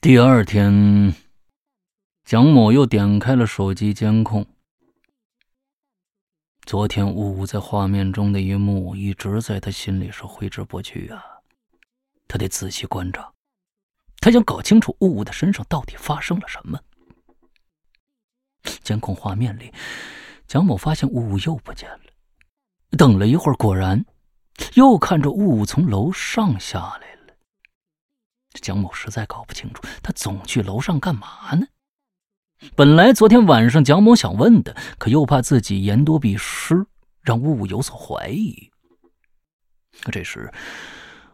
第二天，蒋某又点开了手机监控。昨天呜呜在画面中的一幕一直在他心里是挥之不去啊！他得仔细观察，他想搞清楚呜呜的身上到底发生了什么。监控画面里，蒋某发现呜呜又不见了。等了一会儿，果然又看着呜呜从楼上下来。蒋某实在搞不清楚，他总去楼上干嘛呢？本来昨天晚上蒋某想问的，可又怕自己言多必失，让呜呜有所怀疑。可这时，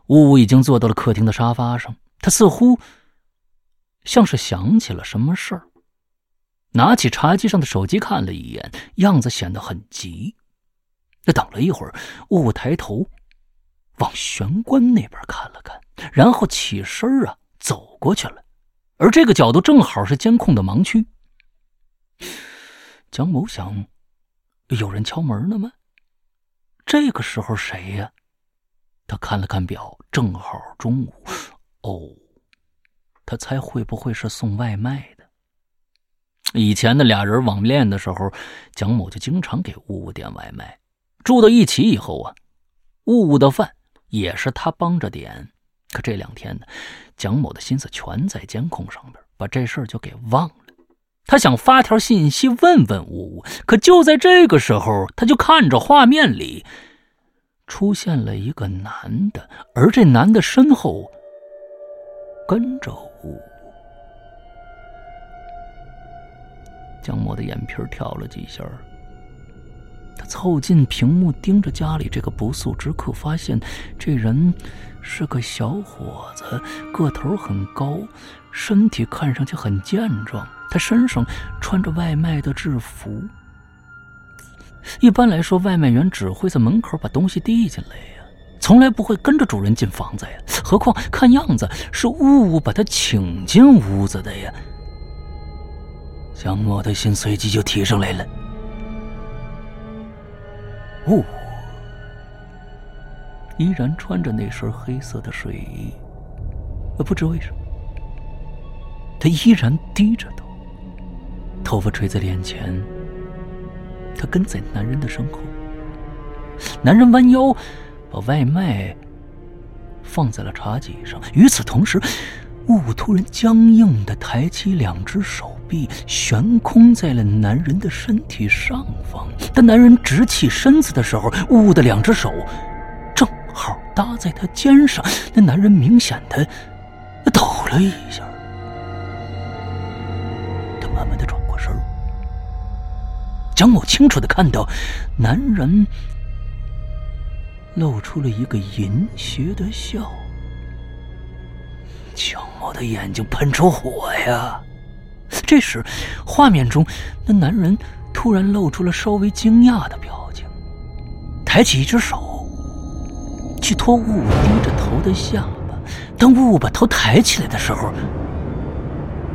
呜呜已经坐到了客厅的沙发上，他似乎像是想起了什么事儿，拿起茶几上的手机看了一眼，样子显得很急。他等了一会儿，呜呜抬头往玄关那边看了看。然后起身啊，走过去了，而这个角度正好是监控的盲区。蒋某想，有人敲门呢吗？这个时候谁呀？他看了看表，正好中午。哦，他猜会不会是送外卖的？以前的俩人网恋的时候，蒋某就经常给雾雾点外卖。住到一起以后啊，雾雾的饭也是他帮着点。可这两天呢，蒋某的心思全在监控上边，把这事儿就给忘了。他想发条信息问问呜呜，可就在这个时候，他就看着画面里出现了一个男的，而这男的身后跟着呜呜。蒋某的眼皮跳了几下，他凑近屏幕盯着家里这个不速之客，发现这人。是个小伙子，个头很高，身体看上去很健壮。他身上穿着外卖的制服。一般来说，外卖员只会在门口把东西递进来呀，从来不会跟着主人进房子呀。何况看样子是呜呜把他请进屋子的呀。蒋某的心随即就提上来了。呜。依然穿着那身黑色的睡衣，不知为什么，他依然低着头，头发垂在脸前。他跟在男人的身后，男人弯腰把外卖放在了茶几上。与此同时，雾突然僵硬的抬起两只手臂，悬空在了男人的身体上方。当男人直起身子的时候，雾的两只手正。好搭在他肩上，那男人明显的抖了一下。他慢慢的转过身蒋某清楚的看到，男人露出了一个淫邪的笑。蒋某的眼睛喷出火呀！这时，画面中那男人突然露出了稍微惊讶的表情，抬起一只手。去托雾雾低着头的下巴。当雾雾把头抬起来的时候，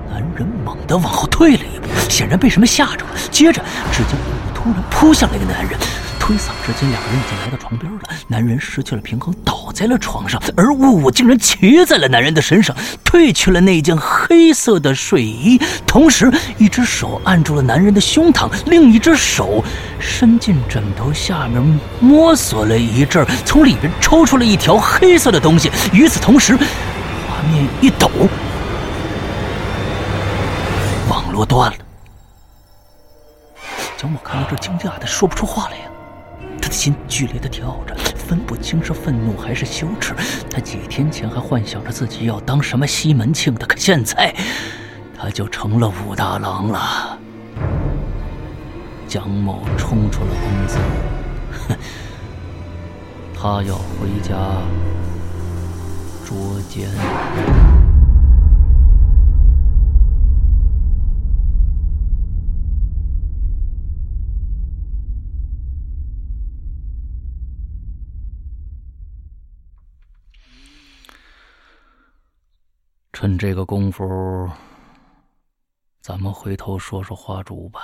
男人猛地往后退了一步，显然被什么吓着了。接着，只见雾雾突然扑向那个男人。挥洒之间，两个人已经来到床边了。男人失去了平衡，倒在了床上，而雾雾竟然骑在了男人的身上，褪去了那件黑色的睡衣，同时一只手按住了男人的胸膛，另一只手伸进枕头下面摸索了一阵，从里边抽出了一条黑色的东西。与此同时，画面一抖，网络断了。蒋某看到这，惊讶的说不出话来呀。心剧烈的跳着，分不清是愤怒还是羞耻。他几天前还幻想着自己要当什么西门庆的，可现在他就成了武大郎了。蒋某冲出了公司，哼，他要回家捉奸。趁这个功夫，咱们回头说说花烛吧。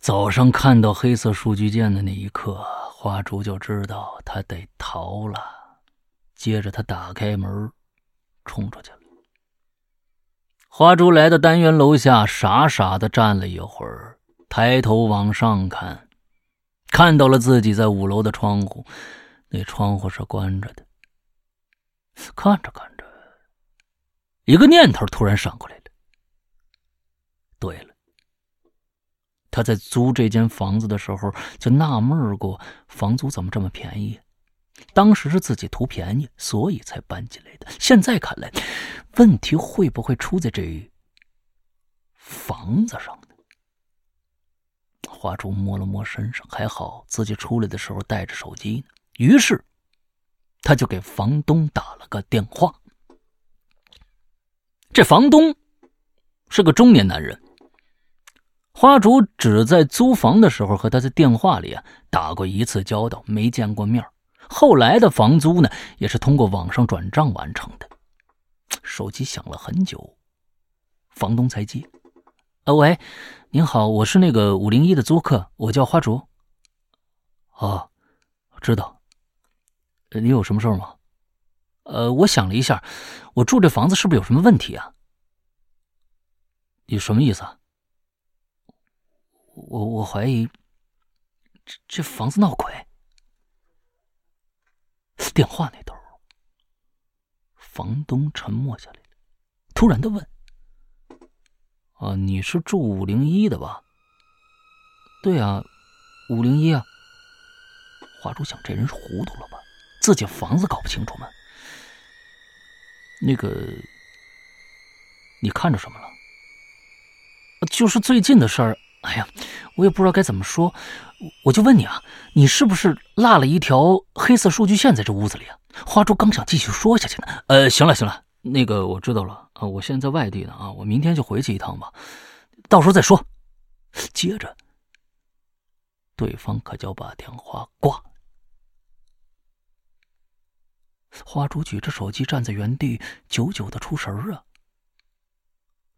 早上看到黑色数据键的那一刻，花烛就知道他得逃了。接着他打开门，冲出去了。花烛来到单元楼下，傻傻的站了一会儿，抬头往上看，看到了自己在五楼的窗户，那窗户是关着的。看着看着，一个念头突然闪过来了。对了，他在租这间房子的时候就纳闷过，房租怎么这么便宜？当时是自己图便宜，所以才搬进来的。现在看来，问题会不会出在这房子上呢？华珠摸了摸身上，还好自己出来的时候带着手机呢。于是，他就给房东打了个电话。这房东是个中年男人。花烛只在租房的时候和他在电话里啊打过一次交道，没见过面后来的房租呢，也是通过网上转账完成的。手机响了很久，房东才接。呃，喂，您好，我是那个五零一的租客，我叫花烛。哦，知道。你有什么事吗？呃，我想了一下，我住这房子是不是有什么问题啊？你什么意思啊？我我怀疑这这房子闹鬼。电话那头，房东沉默下来，突然的问：“啊，你是住五零一的吧？”“对啊，五零一啊。”华主想，这人是糊涂了吧？自己房子搞不清楚吗？那个，你看着什么了？就是最近的事儿。哎呀，我也不知道该怎么说，我就问你啊，你是不是落了一条黑色数据线在这屋子里啊？花珠刚想继续说下去呢，呃，行了行了，那个我知道了啊，我现在在外地呢啊，我明天就回去一趟吧，到时候再说。接着，对方可就把电话挂了。花珠举着手机站在原地，久久的出神儿啊。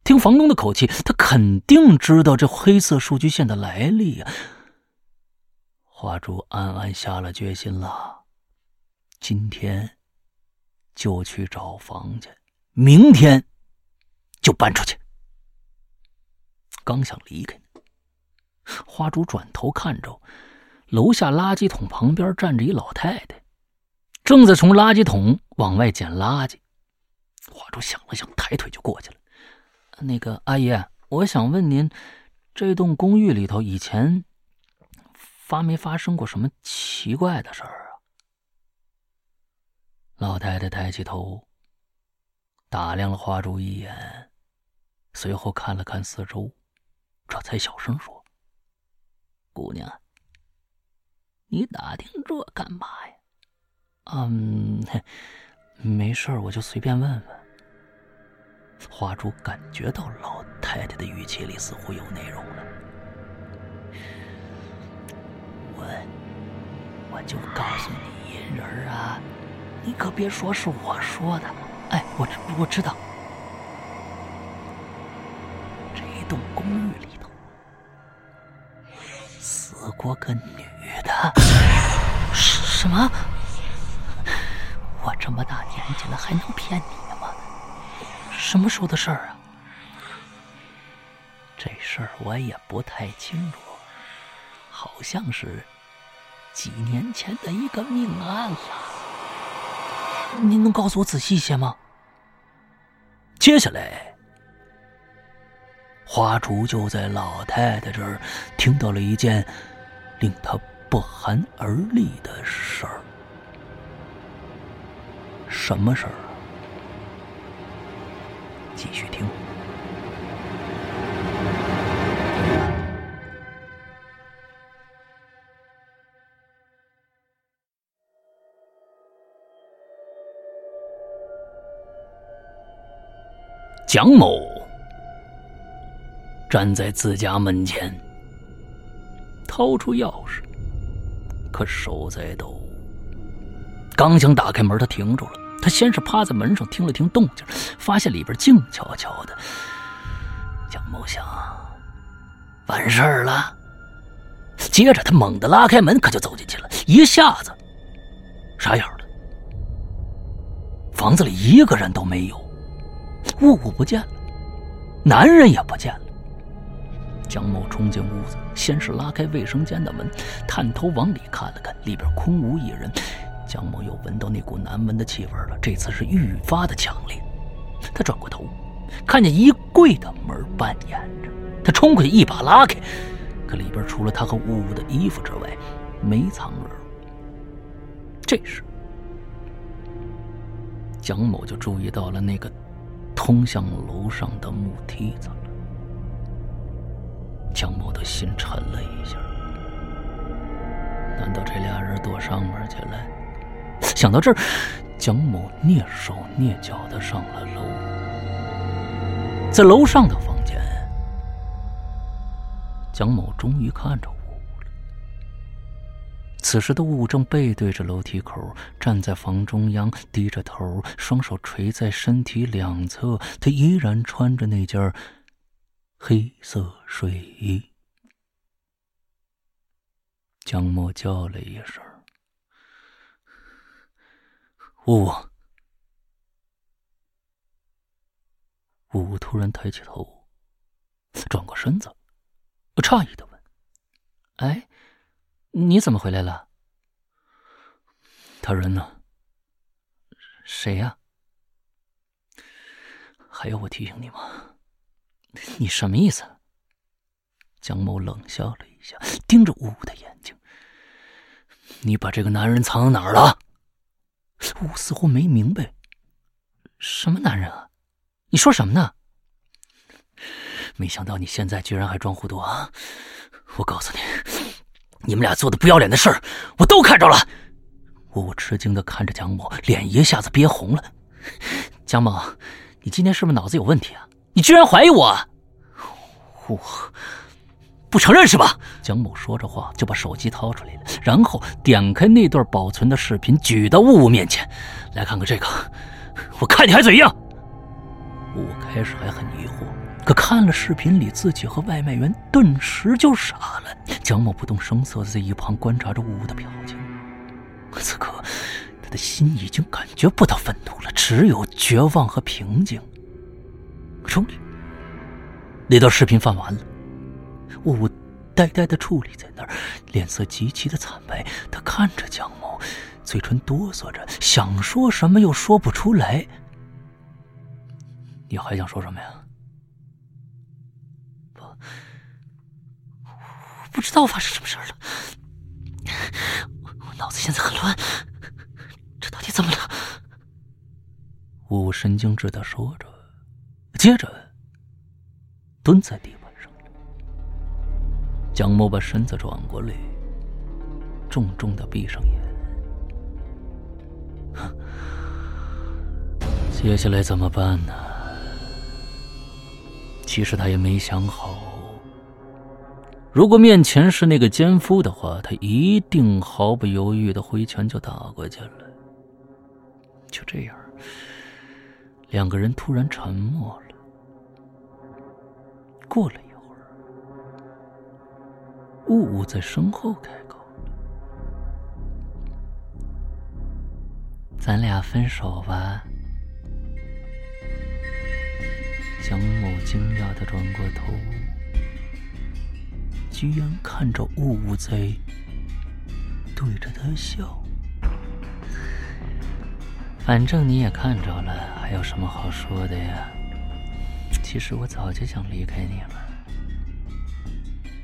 听房东的口气，他肯定知道这黑色数据线的来历呀。花烛暗暗下了决心了，今天就去找房去，明天就搬出去。刚想离开，花烛转头看着楼下垃圾桶旁边站着一老太太，正在从垃圾桶往外捡垃圾。花烛想了想，抬腿就过去了。那个阿姨，我想问您，这栋公寓里头以前发没发生过什么奇怪的事儿啊？老太太抬起头，打量了花烛一眼，随后看了看四周，这才小声说：“姑娘，你打听这干嘛呀？”“嗯，没事我就随便问问。”花烛感觉到老太太的语气里似乎有内容了。我，我就告诉你，银人啊，你可别说是我说的。哎，我我知道，这一栋公寓里头死过个女的。什么？这么大年纪了，还能骗你吗？什么时候的事儿啊？这事儿我也不太清楚，好像是几年前的一个命案了。您能告诉我仔细些吗？接下来，花烛就在老太太这儿听到了一件令他不寒而栗的事什么事儿啊？继续听。蒋某站在自家门前，掏出钥匙，可手在抖。刚想打开门，他停住了。他先是趴在门上听了听动静，发现里边静悄悄的。蒋某想，完事儿了，接着他猛地拉开门，可就走进去了，一下子傻眼了。房子里一个人都没有，物物不见了，男人也不见了。蒋某冲进屋子，先是拉开卫生间的门，探头往里看了看，里边空无一人。蒋某又闻到那股难闻的气味了，这次是愈发的强烈。他转过头，看见衣柜的门半掩着，他冲过去一把拉开，可里边除了他和呜呜的衣服之外，没藏人。这时，蒋某就注意到了那个通向楼上的木梯子了。蒋某的心沉了一下，难道这俩人躲上面去了？想到这儿，蒋某蹑手蹑脚的上了楼。在楼上的房间，蒋某终于看着雾了。此时的雾正背对着楼梯口，站在房中央，低着头，双手垂在身体两侧。他依然穿着那件黑色睡衣。蒋某叫了一声。呜呜！呜呜！突然抬起头，转过身子，诧异的问：“哎，你怎么回来了？他人呢？谁呀？还要我提醒你吗？你什么意思？”江某冷笑了一下，盯着呜呜的眼睛：“你把这个男人藏到哪儿了？”我似乎没明白，什么男人啊？你说什么呢？没想到你现在居然还装糊涂啊！我告诉你，你们俩做的不要脸的事儿，我都看着了。我吃惊的看着蒋某，脸一下子憋红了。蒋某，你今天是不是脑子有问题啊？你居然怀疑我？我。不承认是吧？蒋某说着话就把手机掏出来了，然后点开那段保存的视频，举到雾雾面前，来看看这个，我看你还怎样？雾雾开始还很疑惑，可看了视频里自己和外卖员，顿时就傻了。蒋某不动声色的在一旁观察着雾雾的表情，此刻他的心已经感觉不到愤怒了，只有绝望和平静。终于，那段视频放完了。雾雾呆呆的矗立在那儿，脸色极其的惨白。他看着江某，嘴唇哆嗦着，想说什么又说不出来。你还想说什么呀？不，我不知道发生什么事了。我脑子现在很乱，这到底怎么了？我神经质的说着，接着蹲在地。蒋某把身子转过来，重重的闭上眼。接下来怎么办呢？其实他也没想好。如果面前是那个奸夫的话，他一定毫不犹豫的挥拳就打过去了。就这样，两个人突然沉默了。过了。雾雾在身后开口：“咱俩分手吧。”蒋某惊讶的转过头，居然看着雾雾在对着他笑。反正你也看着了，还有什么好说的呀？其实我早就想离开你了。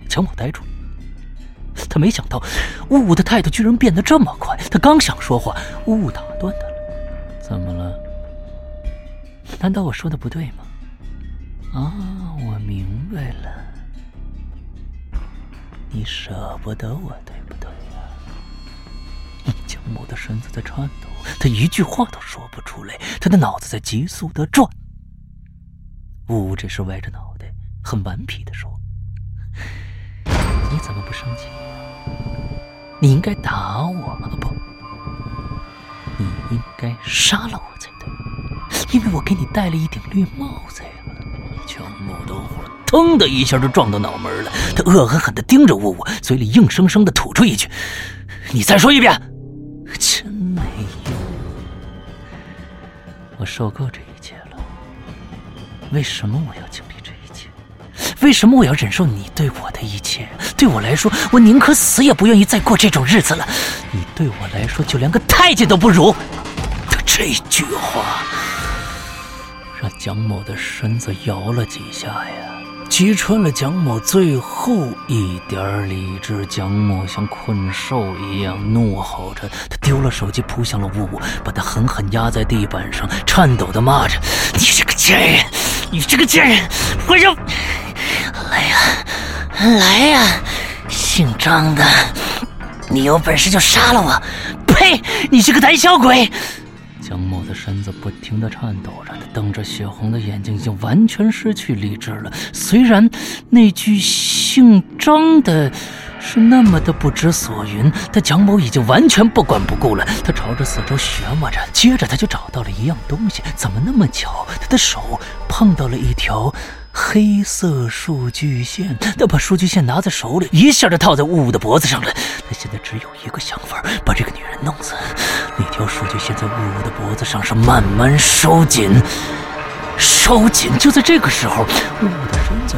蒋某呆住了。他没想到，雾雾的态度居然变得这么快。他刚想说话，雾雾打断他了：“怎么了？难道我说的不对吗？”啊，我明白了，你舍不得我，对不对呀？蒋某的身子在颤抖，他一句话都说不出来，他的脑子在急速的转。雾雾这时歪着脑袋，很顽皮的说：“ 你怎么不生气？”你应该打我啊，不，你应该杀了我才对，因为我给你戴了一顶绿帽子呀！去蒋某的火腾的一下就撞到脑门了，他恶狠狠地盯着雾雾，嘴里硬生生地吐出一句：“你再说一遍。”真没用，我受够这一切了。为什么我要？为什么我要忍受你对我的一切？对我来说，我宁可死也不愿意再过这种日子了。你对我来说，就连个太监都不如。他这句话让蒋某的身子摇了几下呀。击穿了蒋某最后一点理智，蒋某像困兽一样怒吼着，他丢了手机，扑向了雾雾，把他狠狠压在地板上，颤抖的骂着：“你这个贱人，你这个贱人，我要，来呀，姓张的，你有本事就杀了我！呸，你这个胆小鬼！”蒋某的身子不停地颤抖着，他瞪着血红的眼睛，已经完全失去理智了。虽然那句姓张的是那么的不知所云，但蒋某已经完全不管不顾了。他朝着四周旋摸着，接着他就找到了一样东西。怎么那么巧？他的手碰到了一条。黑色数据线，他把数据线拿在手里，一下就套在雾雾的脖子上了。他现在只有一个想法，把这个女人弄死。那条数据线在雾雾的脖子上是慢慢收紧，收紧。就在这个时候，雾雾的身子。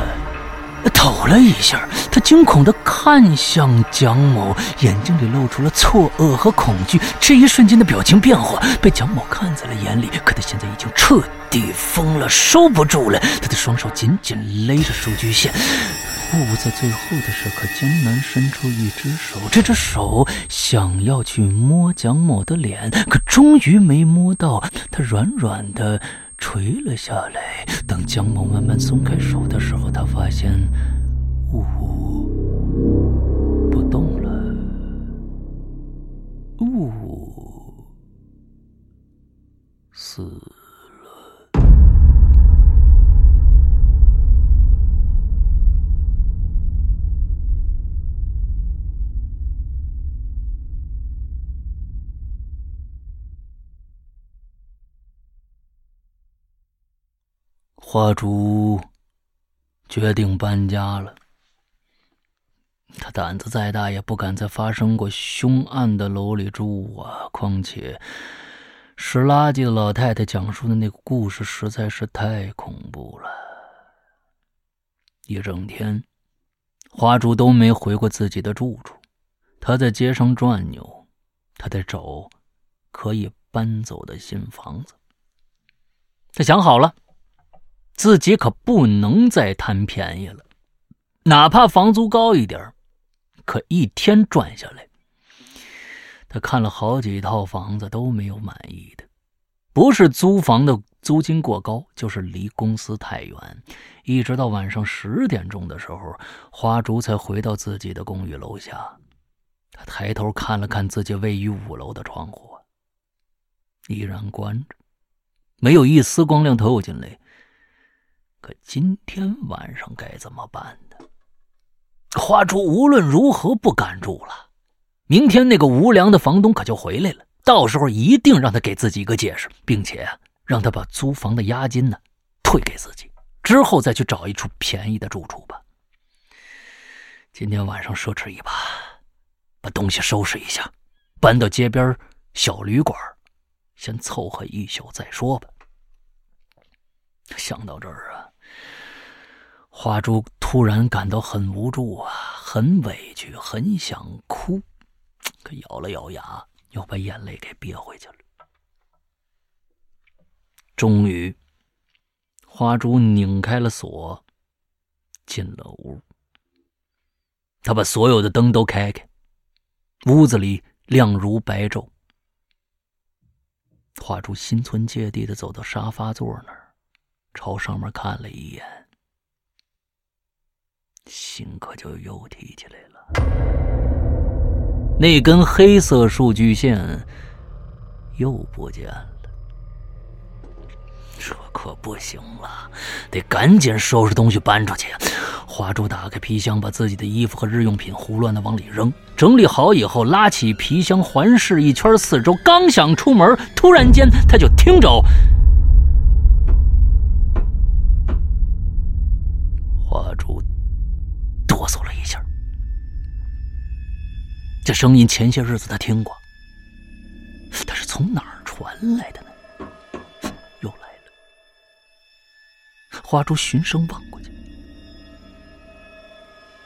抖了一下，他惊恐地看向蒋某，眼睛里露出了错愕和恐惧。这一瞬间的表情变化被蒋某看在了眼里，可他现在已经彻底疯了，收不住了。他的双手紧紧勒着数据线，雾在最后的时刻艰难伸出一只手，这只手想要去摸蒋某的脸，可终于没摸到，他软软的。垂了下来。等江某慢慢松开手的时候，他发现花烛决定搬家了。他胆子再大，也不敢在发生过凶案的楼里住啊！况且，拾垃圾的老太太讲述的那个故事实在是太恐怖了。一整天，花烛都没回过自己的住处。他在街上转悠，他在找可以搬走的新房子。他想好了。自己可不能再贪便宜了，哪怕房租高一点可一天赚下来，他看了好几套房子都没有满意的，不是租房的租金过高，就是离公司太远。一直到晚上十点钟的时候，花烛才回到自己的公寓楼下。他抬头看了看自己位于五楼的窗户，依然关着，没有一丝光亮透进来。可今天晚上该怎么办呢？花烛无论如何不敢住了。明天那个无良的房东可就回来了，到时候一定让他给自己一个解释，并且让他把租房的押金呢退给自己，之后再去找一处便宜的住处吧。今天晚上奢侈一把，把东西收拾一下，搬到街边小旅馆，先凑合一宿再说吧。想到这儿啊。花珠突然感到很无助啊，很委屈，很想哭，可咬了咬牙，又把眼泪给憋回去了。终于，花珠拧开了锁，进了屋。他把所有的灯都开开，屋子里亮如白昼。花珠心存芥蒂的走到沙发座那儿，朝上面看了一眼。心可就又提起来了，那根黑色数据线又不见了，这可不行了，得赶紧收拾东西搬出去。花珠打开皮箱，把自己的衣服和日用品胡乱的往里扔，整理好以后，拉起皮箱环视一圈四周，刚想出门，突然间他就听着。竹哆嗦了一下。这声音前些日子他听过，他是从哪儿传来的呢？又来了。花珠循声望过去，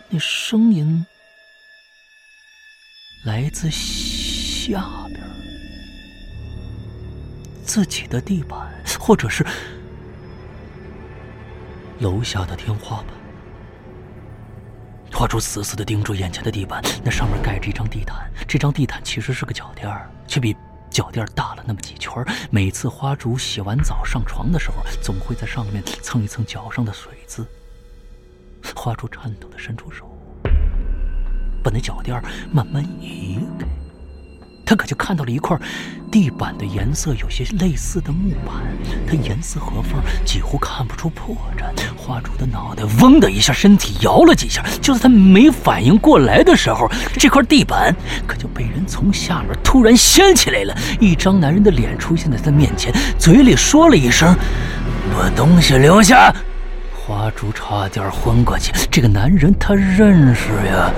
那声音来自下边，自己的地板，或者是楼下的天花板。花竹死死的盯住眼前的地板，那上面盖着一张地毯。这张地毯其实是个脚垫却比脚垫大了那么几圈每次花竹洗完澡上床的时候，总会在上面蹭一蹭脚上的水渍。花烛颤抖的伸出手，把那脚垫慢慢移开。他可就看到了一块地板的颜色有些类似的木板，它严丝合缝，几乎看不出破绽。花竹的脑袋嗡的一下，身体摇了几下。就在他没反应过来的时候，这块地板可就被人从下面突然掀起来了。一张男人的脸出现在他面前，嘴里说了一声：“把东西留下。”花竹差点昏过去。这个男人他认识呀，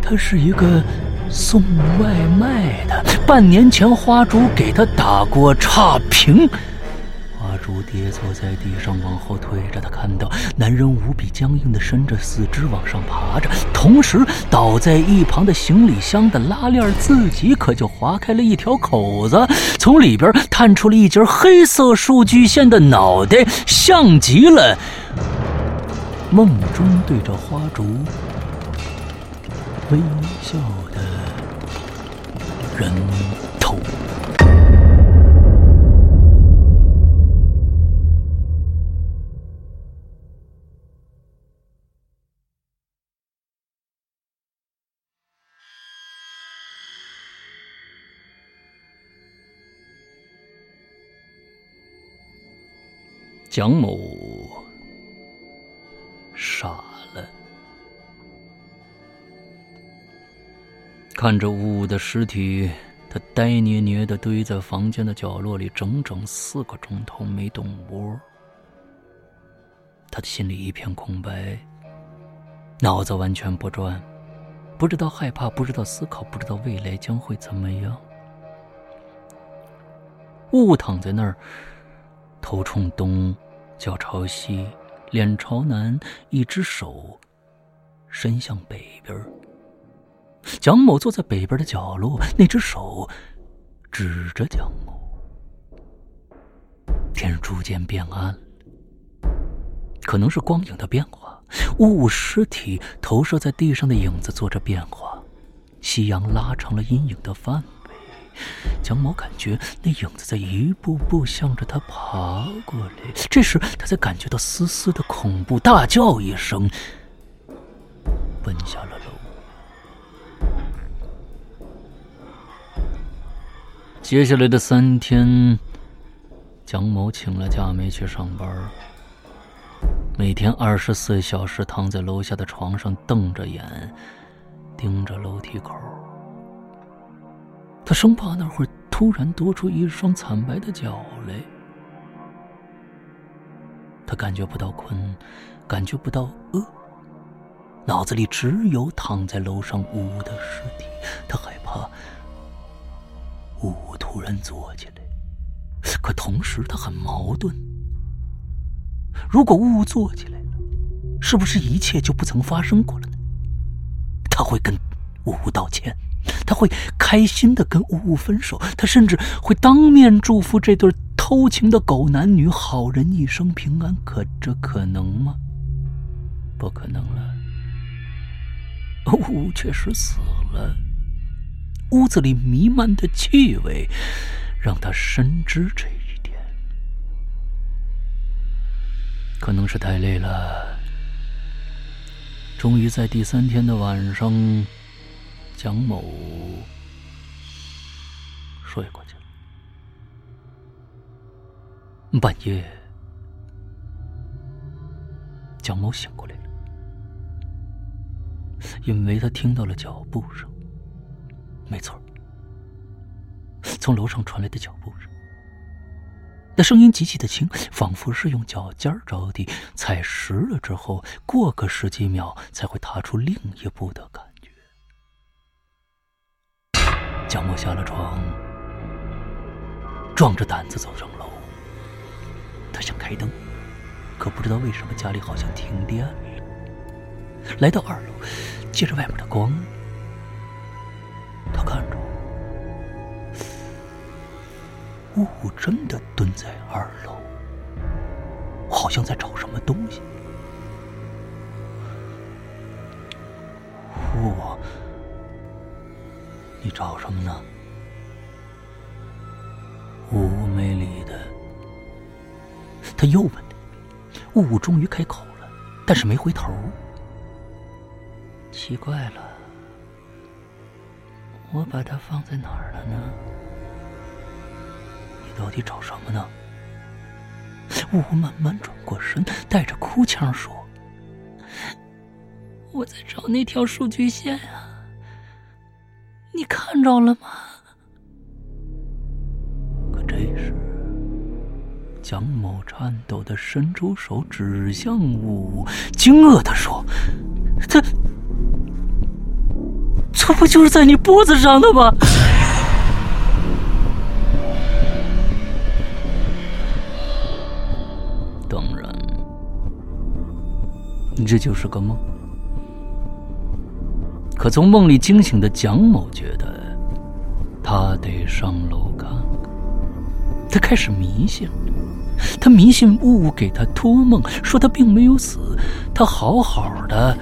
他是一个。送外卖的，半年前花竹给他打过差评。花竹跌坐在地上，往后退着。他看到男人无比僵硬地伸着四肢往上爬着，同时倒在一旁的行李箱的拉链自己可就划开了一条口子，从里边探出了一截黑色数据线的脑袋，像极了梦中对着花烛微笑。人头。蒋某看着呜呜的尸体。他呆捏捏的堆在房间的角落里，整整四个钟头没动窝。他的心里一片空白，脑子完全不转，不知道害怕，不知道思考，不知道未来将会怎么样。雾躺在那儿，头冲东，脚朝西，脸朝南，一只手伸向北边。蒋某坐在北边的角落，那只手指着蒋某。天逐渐变暗，可能是光影的变化，雾尸体投射在地上的影子做着变化，夕阳拉长了阴影的范围。蒋某感觉那影子在一步步向着他爬过来，这时他才感觉到丝丝的恐怖，大叫一声，奔下了接下来的三天，蒋某请了假没去上班，每天二十四小时躺在楼下的床上，瞪着眼，盯着楼梯口。他生怕那会儿突然多出一双惨白的脚来。他感觉不到困，感觉不到饿，脑子里只有躺在楼上呜呜的尸体。他还。突然坐起来，可同时他很矛盾。如果呜呜坐起来了，是不是一切就不曾发生过了呢？他会跟呜呜道歉，他会开心的跟呜呜分手，他甚至会当面祝福这对偷情的狗男女好人一生平安。可这可能吗？不可能了。呜呜确实死了。屋子里弥漫的气味，让他深知这一点。可能是太累了，终于在第三天的晚上，蒋某睡过去了。半夜，蒋某醒过来了，因为他听到了脚步声。没错，从楼上传来的脚步声。那声音极其的轻，仿佛是用脚尖着地踩实了之后，过个十几秒才会踏出另一步的感觉。蒋某下了床，壮着胆子走上楼。他想开灯，可不知道为什么家里好像停电了。来到二楼，借着外面的光，雾雾真的蹲在二楼，好像在找什么东西。雾，你找什么呢？雾雾没理的。他又问：“雾雾终于开口了，但是没回头。奇怪了，我把它放在哪儿了呢？到底找什么呢？”我慢慢转过身，带着哭腔说：“我在找那条数据线啊，你看着了吗？”可这时。蒋某颤抖的伸出手指向我，惊愕的说：“这，这不就是在你脖子上的吗？”这就是个梦。可从梦里惊醒的蒋某觉得，他得上楼看看。他开始迷信了。他迷信雾雾给他托梦，说他并没有死，他好好的